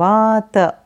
वात।